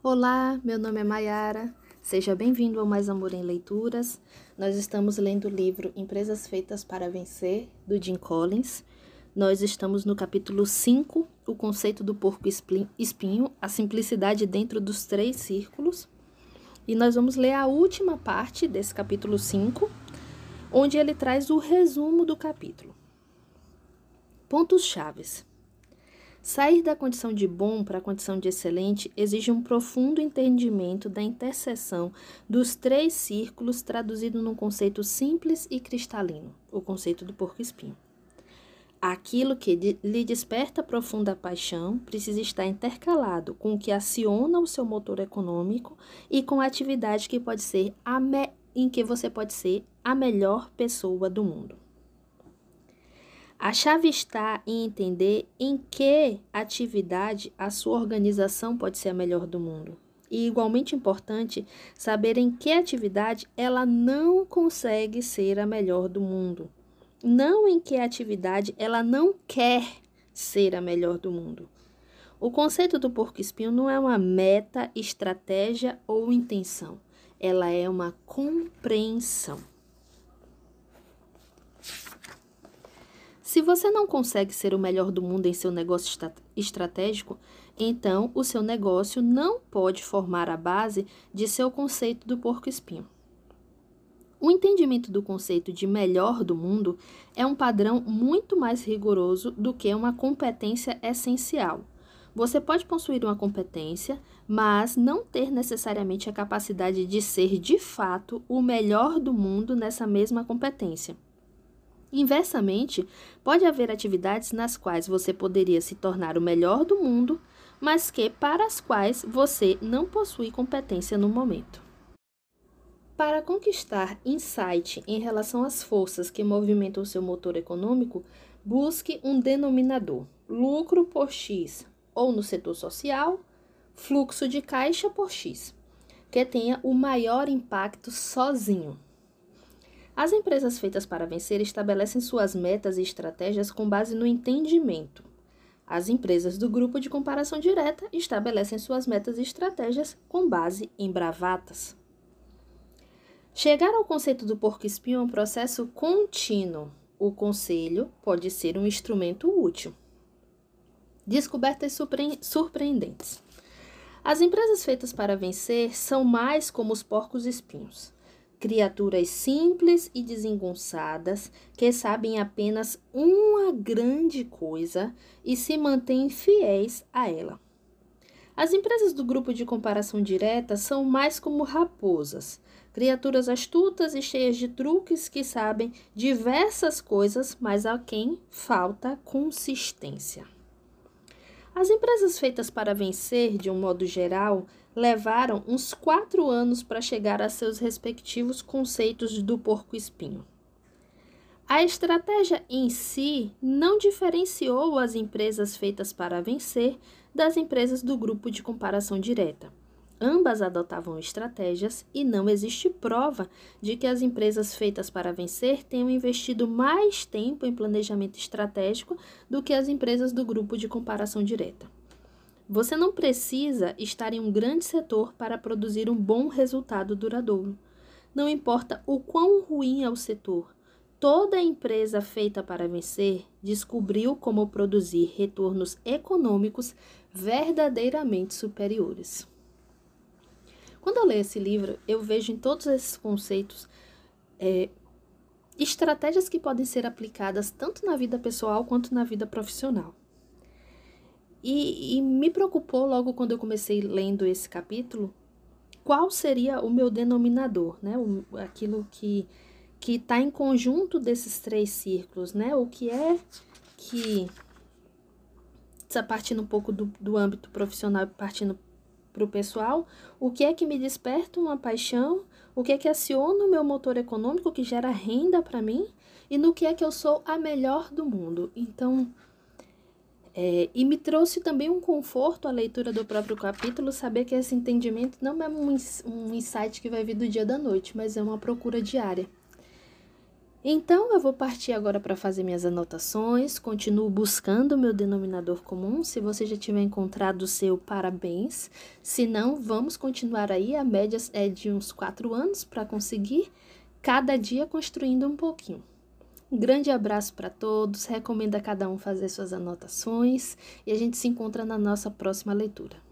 Olá, meu nome é Mayara. Seja bem-vindo ao Mais Amor em Leituras. Nós estamos lendo o livro Empresas Feitas para Vencer, do Jim Collins. Nós estamos no capítulo 5, o conceito do porco espinho, a simplicidade dentro dos três círculos. E nós vamos ler a última parte desse capítulo 5, onde ele traz o resumo do capítulo. Pontos chaves. Sair da condição de bom para a condição de excelente exige um profundo entendimento da interseção dos três círculos traduzido num conceito simples e cristalino, o conceito do porco-espinho. Aquilo que lhe desperta profunda paixão precisa estar intercalado com o que aciona o seu motor econômico e com a atividade que pode ser em que você pode ser a melhor pessoa do mundo. A chave está em entender em que atividade a sua organização pode ser a melhor do mundo. E igualmente importante saber em que atividade ela não consegue ser a melhor do mundo. Não em que atividade ela não quer ser a melhor do mundo. O conceito do porco-espinho não é uma meta, estratégia ou intenção. Ela é uma compreensão. Se você não consegue ser o melhor do mundo em seu negócio estratégico, então o seu negócio não pode formar a base de seu conceito do porco-espinho. O entendimento do conceito de melhor do mundo é um padrão muito mais rigoroso do que uma competência essencial. Você pode possuir uma competência, mas não ter necessariamente a capacidade de ser de fato o melhor do mundo nessa mesma competência. Inversamente, pode haver atividades nas quais você poderia se tornar o melhor do mundo, mas que para as quais você não possui competência no momento. Para conquistar insight em relação às forças que movimentam o seu motor econômico, busque um denominador, lucro por X, ou no setor social, fluxo de caixa por X, que tenha o maior impacto sozinho. As empresas feitas para vencer estabelecem suas metas e estratégias com base no entendimento. As empresas do grupo de comparação direta estabelecem suas metas e estratégias com base em bravatas. Chegar ao conceito do porco-espinho é um processo contínuo. O conselho pode ser um instrumento útil. Descobertas surpre surpreendentes. As empresas feitas para vencer são mais como os porcos-espinhos criaturas simples e desengonçadas que sabem apenas uma grande coisa e se mantêm fiéis a ela. As empresas do grupo de comparação direta são mais como raposas, criaturas astutas e cheias de truques que sabem diversas coisas, mas a quem falta consistência. As empresas feitas para vencer, de um modo geral, levaram uns quatro anos para chegar a seus respectivos conceitos do porco-espinho. A estratégia em si não diferenciou as empresas feitas para vencer das empresas do grupo de comparação direta. Ambas adotavam estratégias e não existe prova de que as empresas feitas para vencer tenham investido mais tempo em planejamento estratégico do que as empresas do grupo de comparação direta. Você não precisa estar em um grande setor para produzir um bom resultado duradouro. Não importa o quão ruim é o setor, toda empresa feita para vencer descobriu como produzir retornos econômicos verdadeiramente superiores. Quando eu leio esse livro, eu vejo em todos esses conceitos é, estratégias que podem ser aplicadas tanto na vida pessoal quanto na vida profissional. E, e me preocupou logo quando eu comecei lendo esse capítulo qual seria o meu denominador, né? O, aquilo que que está em conjunto desses três círculos, né? O que é que partindo um pouco do, do âmbito profissional partindo para o pessoal, o que é que me desperta uma paixão, o que é que aciona o meu motor econômico que gera renda para mim e no que é que eu sou a melhor do mundo. Então, é, e me trouxe também um conforto a leitura do próprio capítulo, saber que esse entendimento não é um, um insight que vai vir do dia da noite, mas é uma procura diária. Então, eu vou partir agora para fazer minhas anotações. Continuo buscando o meu denominador comum. Se você já tiver encontrado o seu, parabéns. Se não, vamos continuar aí. A média é de uns quatro anos para conseguir, cada dia construindo um pouquinho. Um grande abraço para todos. Recomendo a cada um fazer suas anotações e a gente se encontra na nossa próxima leitura.